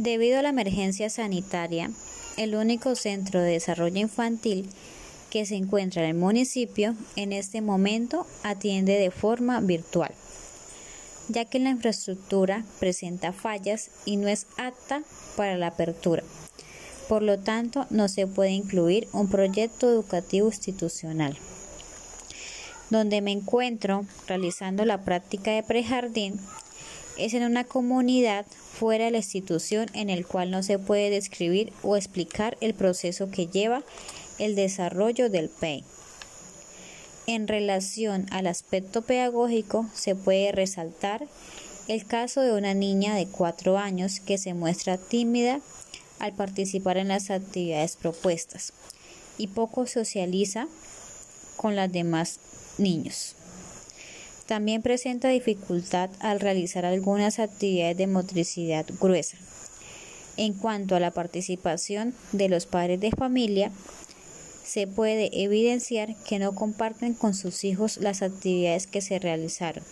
Debido a la emergencia sanitaria, el único centro de desarrollo infantil que se encuentra en el municipio en este momento atiende de forma virtual, ya que la infraestructura presenta fallas y no es apta para la apertura. Por lo tanto, no se puede incluir un proyecto educativo institucional. Donde me encuentro realizando la práctica de prejardín es en una comunidad fuera de la institución en el cual no se puede describir o explicar el proceso que lleva el desarrollo del PEI. En relación al aspecto pedagógico, se puede resaltar el caso de una niña de cuatro años que se muestra tímida al participar en las actividades propuestas y poco socializa con los demás niños. También presenta dificultad al realizar algunas actividades de motricidad gruesa. En cuanto a la participación de los padres de familia, se puede evidenciar que no comparten con sus hijos las actividades que se realizaron.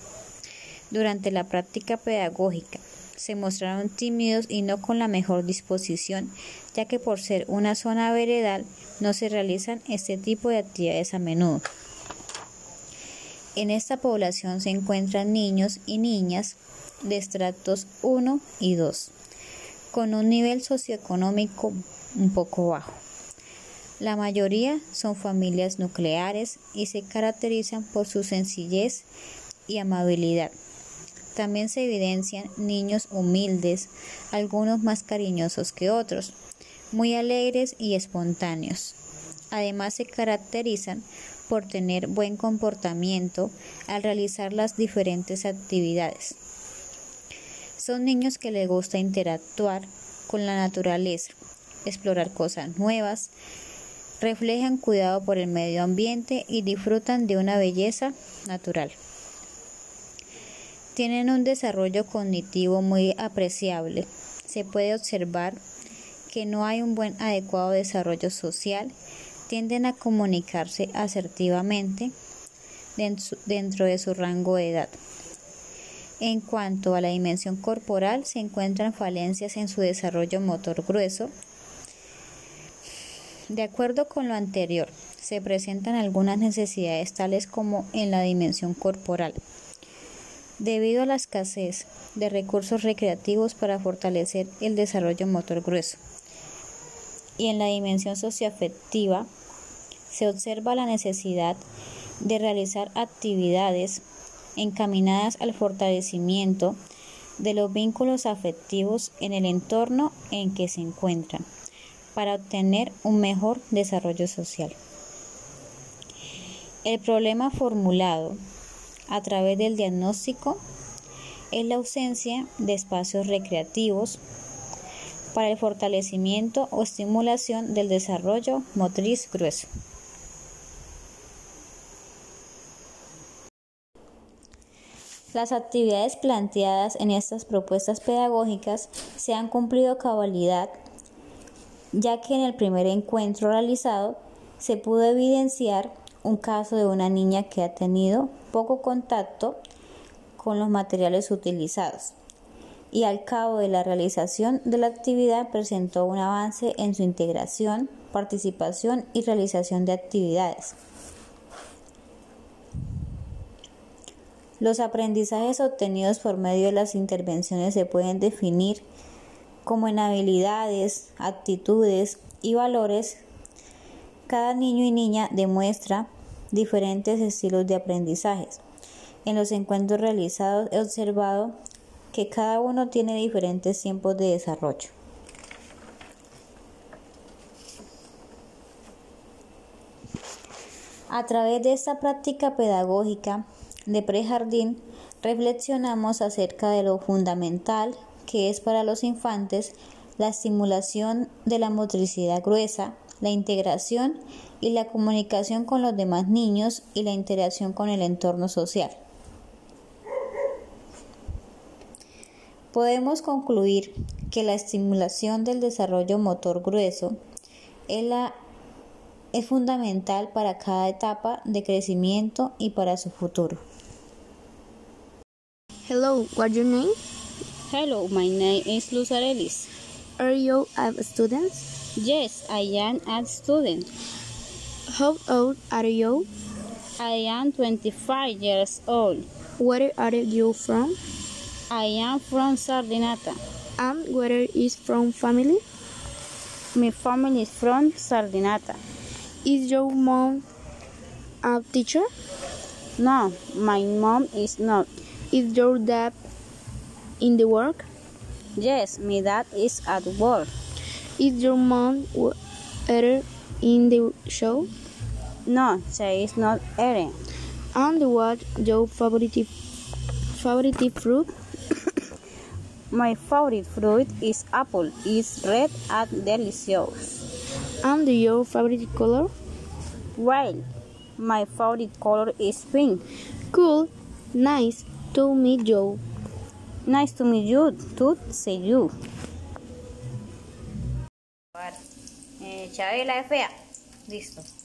Durante la práctica pedagógica, se mostraron tímidos y no con la mejor disposición, ya que por ser una zona veredal no se realizan este tipo de actividades a menudo. En esta población se encuentran niños y niñas de estratos 1 y 2, con un nivel socioeconómico un poco bajo. La mayoría son familias nucleares y se caracterizan por su sencillez y amabilidad. También se evidencian niños humildes, algunos más cariñosos que otros, muy alegres y espontáneos. Además se caracterizan por tener buen comportamiento al realizar las diferentes actividades. Son niños que les gusta interactuar con la naturaleza, explorar cosas nuevas, reflejan cuidado por el medio ambiente y disfrutan de una belleza natural. Tienen un desarrollo cognitivo muy apreciable. Se puede observar que no hay un buen adecuado desarrollo social tienden a comunicarse asertivamente dentro de su rango de edad. En cuanto a la dimensión corporal, se encuentran falencias en su desarrollo motor grueso. De acuerdo con lo anterior, se presentan algunas necesidades tales como en la dimensión corporal. Debido a la escasez de recursos recreativos para fortalecer el desarrollo motor grueso, y en la dimensión socioafectiva se observa la necesidad de realizar actividades encaminadas al fortalecimiento de los vínculos afectivos en el entorno en que se encuentran para obtener un mejor desarrollo social. El problema formulado a través del diagnóstico es la ausencia de espacios recreativos para el fortalecimiento o estimulación del desarrollo motriz grueso. Las actividades planteadas en estas propuestas pedagógicas se han cumplido cabalidad, ya que en el primer encuentro realizado se pudo evidenciar un caso de una niña que ha tenido poco contacto con los materiales utilizados y al cabo de la realización de la actividad presentó un avance en su integración, participación y realización de actividades. Los aprendizajes obtenidos por medio de las intervenciones se pueden definir como en habilidades, actitudes y valores. Cada niño y niña demuestra diferentes estilos de aprendizajes. En los encuentros realizados he observado que cada uno tiene diferentes tiempos de desarrollo. A través de esta práctica pedagógica de prejardín, reflexionamos acerca de lo fundamental que es para los infantes la estimulación de la motricidad gruesa, la integración y la comunicación con los demás niños y la interacción con el entorno social. Podemos concluir que la estimulación del desarrollo motor grueso es, la, es fundamental para cada etapa de crecimiento y para su futuro. Hello, what's your name? Hello, my name is Luz Arelis. Are you a student? Yes, I am a student. How old are you? I am 25 years old. Where are you from? I am from Sardinata. And where is from family? My family is from Sardinata. Is your mom a teacher? No, my mom is not. Is your dad in the work? Yes, my dad is at work. Is your mom ever in the show? No, she is not eating. And what your favorite favorite fruit? My favorite fruit is apple. It's red and delicious. And your favorite color? Well, my favorite color is pink. Cool. Nice to meet you. Nice to meet you. To see you. Eh, Chabela es fea. Listo.